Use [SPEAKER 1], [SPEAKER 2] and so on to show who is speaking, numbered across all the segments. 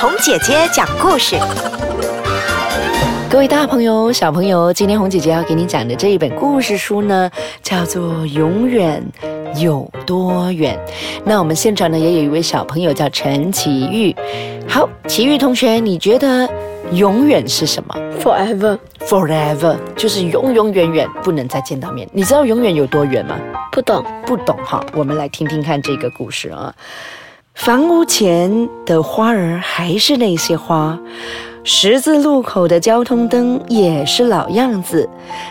[SPEAKER 1] 红姐姐讲故事。
[SPEAKER 2] 各位大朋友、小朋友，今天红姐姐要给你讲的这一本故事书呢，叫做《永远有多远》。那我们现场呢也有一位小朋友叫陈奇玉。好，奇玉同学，你觉得永远是什么 Forever，？Forever 就是永永远远不能再见到面。你知道永远有多远吗？
[SPEAKER 3] 不懂。
[SPEAKER 2] 不懂哈，我们来听听看这个故事啊。房屋前的花儿还是那些花，十字路口的交通灯也是老样子，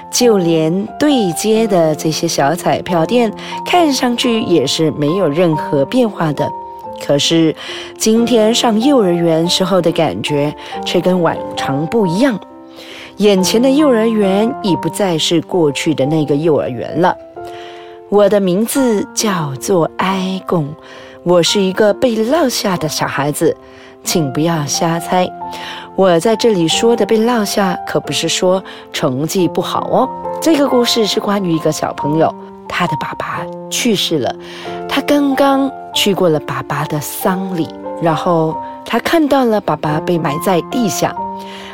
[SPEAKER 2] 就连对街的这些小彩票店，看上去也是没有任何变化的。可是今天上幼儿园时候的感觉却跟往常不一样，眼前的幼儿园已不再是过去的那个幼儿园了。我的名字叫做埃贡，我是一个被落下的小孩子，请不要瞎猜。我在这里说的被落下，可不是说成绩不好哦。这个故事是关于一个小朋友，他的爸爸去世了，他刚刚去过了爸爸的丧礼，然后他看到了爸爸被埋在地下。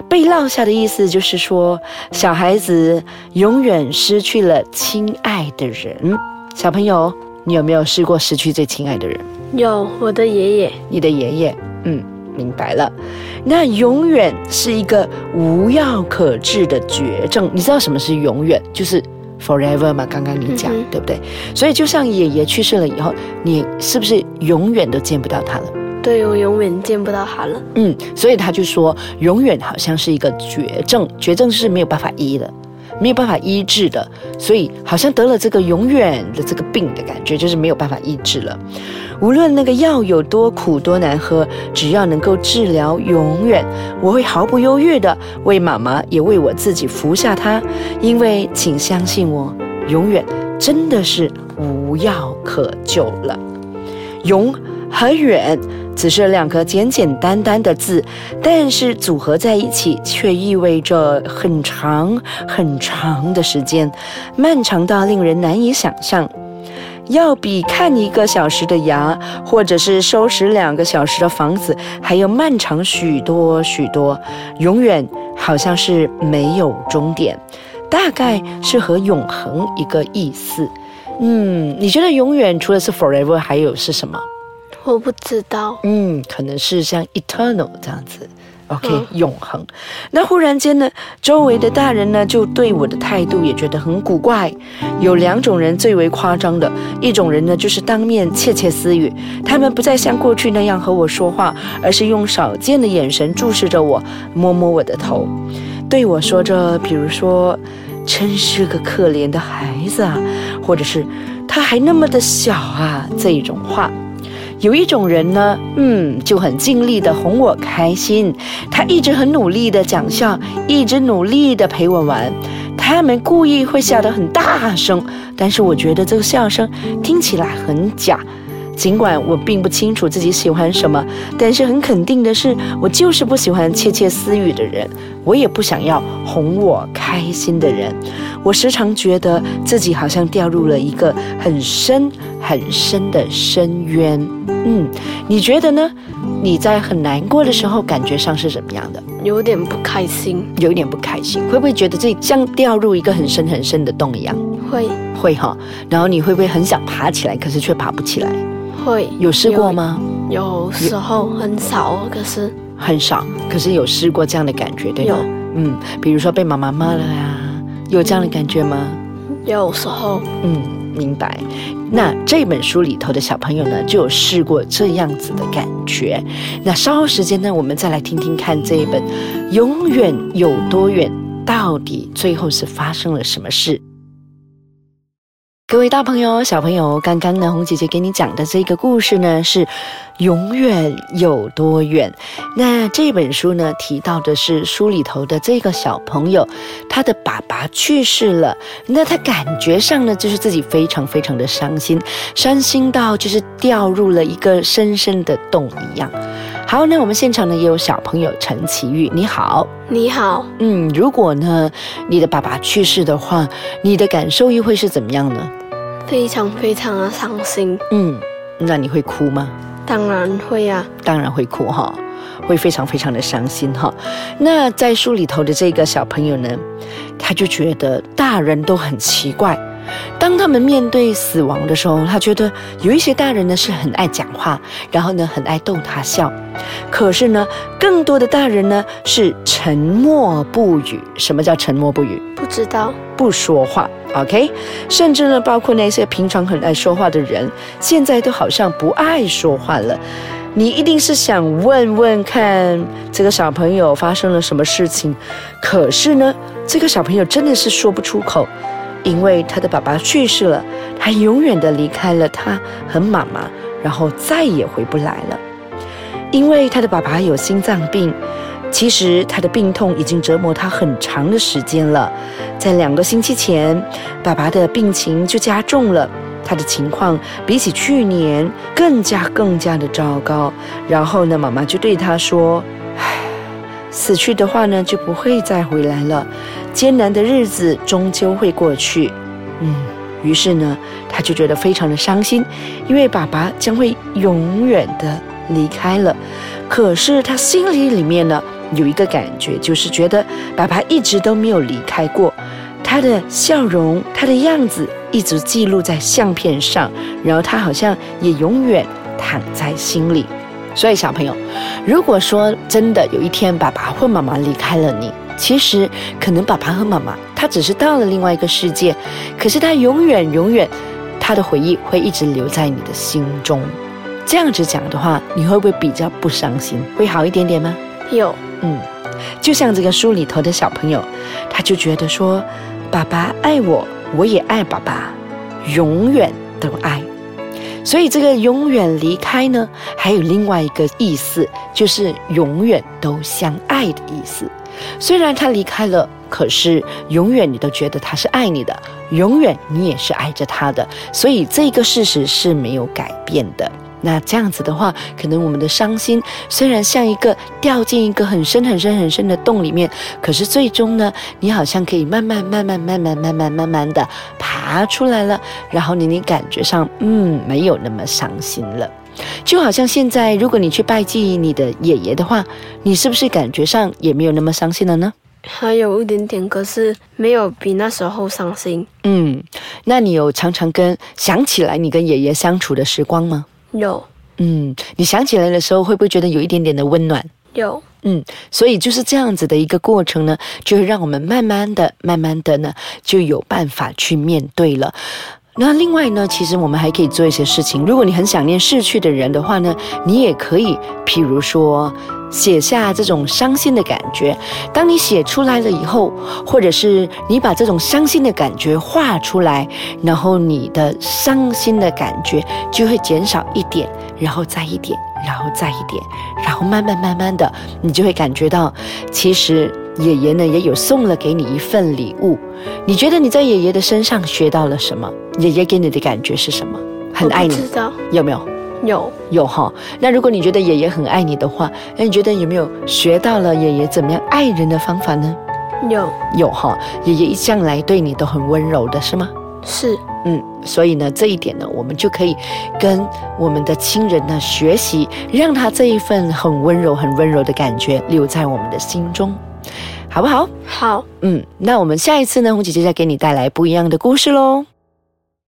[SPEAKER 2] 被落下的意思就是说，小孩子永远失去了亲爱的人。小朋友，你有没有试过失去最亲爱的人？
[SPEAKER 3] 有我的爷爷，
[SPEAKER 2] 你的爷爷，嗯，明白了。那永远是一个无药可治的绝症。你知道什么是永远？就是 forever 嘛。刚刚你讲，
[SPEAKER 3] 嗯
[SPEAKER 2] 对不对？所以就像爷爷去世了以后，你是不是永远都见不到他了？
[SPEAKER 3] 对我永远见不到他了。
[SPEAKER 2] 嗯，所以他就说，永远好像是一个绝症，绝症是没有办法医的，没有办法医治的，所以好像得了这个永远的这个病的感觉，就是没有办法医治了。无论那个药有多苦多难喝，只要能够治疗永远，我会毫不犹豫的为妈妈也为我自己服下它，因为请相信我，永远真的是无药可救了。永和远只是两个简简单单的字，但是组合在一起却意味着很长很长的时间，漫长到令人难以想象。要比看一个小时的牙，或者是收拾两个小时的房子，还要漫长许多许多。永远好像是没有终点，大概是和永恒一个意思。嗯，你觉得永远除了是 forever，还有是什么？
[SPEAKER 3] 我不知道，
[SPEAKER 2] 嗯，可能是像 eternal 这样子。OK，、
[SPEAKER 3] 嗯
[SPEAKER 2] 永恒。那忽然间呢，周围的大人呢，就对我的态度也觉得很古怪。有两种人最为夸张的，一种人呢，就是当面窃窃私语，他们不再像过去那样和我说话，而是用少见的眼神注视着我，摸摸我的头，对我说着，比如说，真是个可怜的孩子啊，或者是他还那么的小啊，这一种话。有一种人呢，嗯，就很尽力的哄我开心，他一直很努力的讲笑，一直努力的陪我玩。他们故意会笑得很大声，但是我觉得这个笑声听起来很假。尽管我并不清楚自己喜欢什么，但是很肯定的是，我就是不喜欢窃窃私语的人，我也不想要哄我开心的人。我时常觉得自己好像掉入了一个很深很深的深渊。嗯，你觉得呢？你在很难过的时候，感觉上是怎么样的？
[SPEAKER 3] 有点不开心。
[SPEAKER 2] 有一点不开心，会不会觉得自己像掉入一个很深很深的洞一样？
[SPEAKER 3] 会
[SPEAKER 2] 会哈，然后你会不会很想爬起来，可是却爬不起来？
[SPEAKER 3] 会
[SPEAKER 2] 有试过？吗？
[SPEAKER 3] 有有时候很少，可是
[SPEAKER 2] 很少，可是有试过这样的感觉，对吗？嗯，比如说被妈妈骂了呀，有这样的感觉吗？
[SPEAKER 3] 有时候
[SPEAKER 2] 嗯，明白。那这本书里头的小朋友呢，就有试过这样子的感觉。那稍后时间呢，我们再来听听看这一本《永远有多远》，到底最后是发生了什么事？各位大朋友、小朋友，刚刚呢，红姐姐给你讲的这个故事呢，是永远有多远。那这本书呢，提到的是书里头的这个小朋友，他的爸爸去世了，那他感觉上呢，就是自己非常非常的伤心，伤心到就是掉入了一个深深的洞一样。好，那我们现场呢也有小朋友陈奇玉，你好。
[SPEAKER 3] 你好，
[SPEAKER 2] 嗯，如果呢你的爸爸去世的话，你的感受又会是怎么样呢？
[SPEAKER 3] 非常非常的伤心。
[SPEAKER 2] 嗯，那你会哭吗？
[SPEAKER 3] 当然会啊，
[SPEAKER 2] 当然会哭哈。会非常非常的伤心哈。那在书里头的这个小朋友呢，他就觉得大人都很奇怪。当他们面对死亡的时候，他觉得有一些大人呢是很爱讲话，然后呢很爱逗他笑，可是呢，更多的大人呢是沉默不语。什么叫沉默不语？
[SPEAKER 3] 不知道，
[SPEAKER 2] 不说话。OK，甚至呢，包括那些平常很爱说话的人，现在都好像不爱说话了。你一定是想问问看这个小朋友发生了什么事情，可是呢，这个小朋友真的是说不出口。因为他的爸爸去世了，他永远的离开了他和妈妈，然后再也回不来了。因为他的爸爸有心脏病，其实他的病痛已经折磨他很长的时间了。在两个星期前，爸爸的病情就加重了，他的情况比起去年更加更加的糟糕。然后呢，妈妈就对他说：“，死去的话呢，就不会再回来了。”艰难的日子终究会过去，嗯，于是呢，他就觉得非常的伤心，因为爸爸将会永远的离开了。可是他心里里面呢，有一个感觉，就是觉得爸爸一直都没有离开过，他的笑容，他的样子一直记录在相片上，然后他好像也永远躺在心里。所以小朋友，如果说真的有一天爸爸或妈妈离开了你，其实，可能爸爸和妈妈，他只是到了另外一个世界，可是他永远永远，他的回忆会一直留在你的心中。这样子讲的话，你会不会比较不伤心？会好一点点吗？
[SPEAKER 3] 有，
[SPEAKER 2] 嗯，就像这个书里头的小朋友，他就觉得说，爸爸爱我，我也爱爸爸，永远都爱。所以这个永远离开呢，还有另外一个意思，就是永远都相爱的意思。虽然他离开了，可是永远你都觉得他是爱你的，永远你也是爱着他的，所以这个事实是没有改变的。那这样子的话，可能我们的伤心虽然像一个掉进一个很深很深很深的洞里面，可是最终呢，你好像可以慢慢慢慢慢慢慢慢慢慢的爬出来了，然后你你感觉上嗯没有那么伤心了。就好像现在，如果你去拜祭你的爷爷的话，你是不是感觉上也没有那么伤心了呢？
[SPEAKER 3] 还有一点点，可是没有比那时候伤心。
[SPEAKER 2] 嗯，那你有常常跟想起来你跟爷爷相处的时光吗？
[SPEAKER 3] 有。
[SPEAKER 2] 嗯，你想起来的时候，会不会觉得有一点点的温暖？
[SPEAKER 3] 有。
[SPEAKER 2] 嗯，所以就是这样子的一个过程呢，就会让我们慢慢的、慢慢的呢，就有办法去面对了。那另外呢，其实我们还可以做一些事情。如果你很想念逝去的人的话呢，你也可以，譬如说写下这种伤心的感觉。当你写出来了以后，或者是你把这种伤心的感觉画出来，然后你的伤心的感觉就会减少一点，然后再一点，然后再一点，然后慢慢慢慢的，你就会感觉到，其实。爷爷呢也有送了给你一份礼物，你觉得你在爷爷的身上学到了什么？爷爷给你的感觉是什么？很爱你，
[SPEAKER 3] 知道
[SPEAKER 2] 有没有？
[SPEAKER 3] 有
[SPEAKER 2] 有哈。那如果你觉得爷爷很爱你的话，那你觉得有没有学到了爷爷怎么样爱人的方法呢？
[SPEAKER 3] 有
[SPEAKER 2] 有哈。爷爷一向来对你都很温柔的是吗？
[SPEAKER 3] 是，
[SPEAKER 2] 嗯。所以呢，这一点呢，我们就可以跟我们的亲人呢学习，让他这一份很温柔、很温柔的感觉留在我们的心中。好不好？
[SPEAKER 3] 好，
[SPEAKER 2] 嗯，那我们下一次呢，红姐姐再给你带来不一样的故事喽。